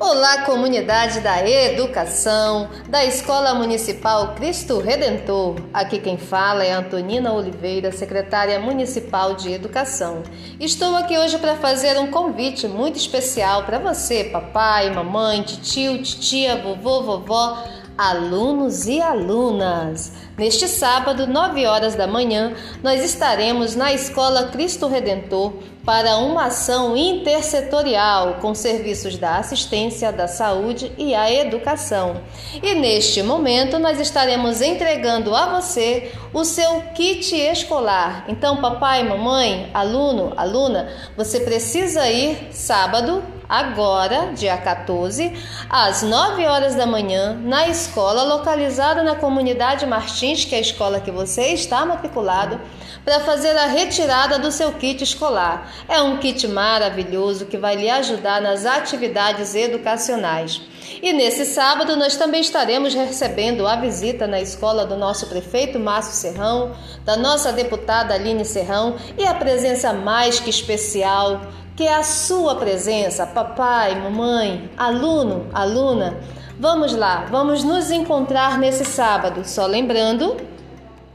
Olá, comunidade da educação, da Escola Municipal Cristo Redentor. Aqui quem fala é Antonina Oliveira, secretária municipal de Educação. Estou aqui hoje para fazer um convite muito especial para você, papai, mamãe, tio, titia, vovô, vovó alunos e alunas. Neste sábado, 9 horas da manhã, nós estaremos na Escola Cristo Redentor para uma ação intersetorial com serviços da assistência, da saúde e a educação. E neste momento, nós estaremos entregando a você o seu kit escolar. Então, papai, mamãe, aluno, aluna, você precisa ir sábado agora, dia 14, às 9 horas da manhã, na escola localizada na comunidade Martins, que é a escola que você está matriculado, para fazer a retirada do seu kit escolar. É um kit maravilhoso que vai lhe ajudar nas atividades educacionais. E nesse sábado nós também estaremos recebendo a visita na escola do nosso prefeito Márcio Serrão, da nossa deputada Aline Serrão e a presença mais que especial que é a sua presença, papai, mamãe, aluno, aluna. Vamos lá, vamos nos encontrar nesse sábado. Só lembrando,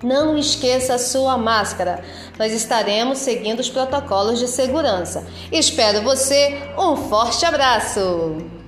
não esqueça a sua máscara. Nós estaremos seguindo os protocolos de segurança. Espero você. Um forte abraço!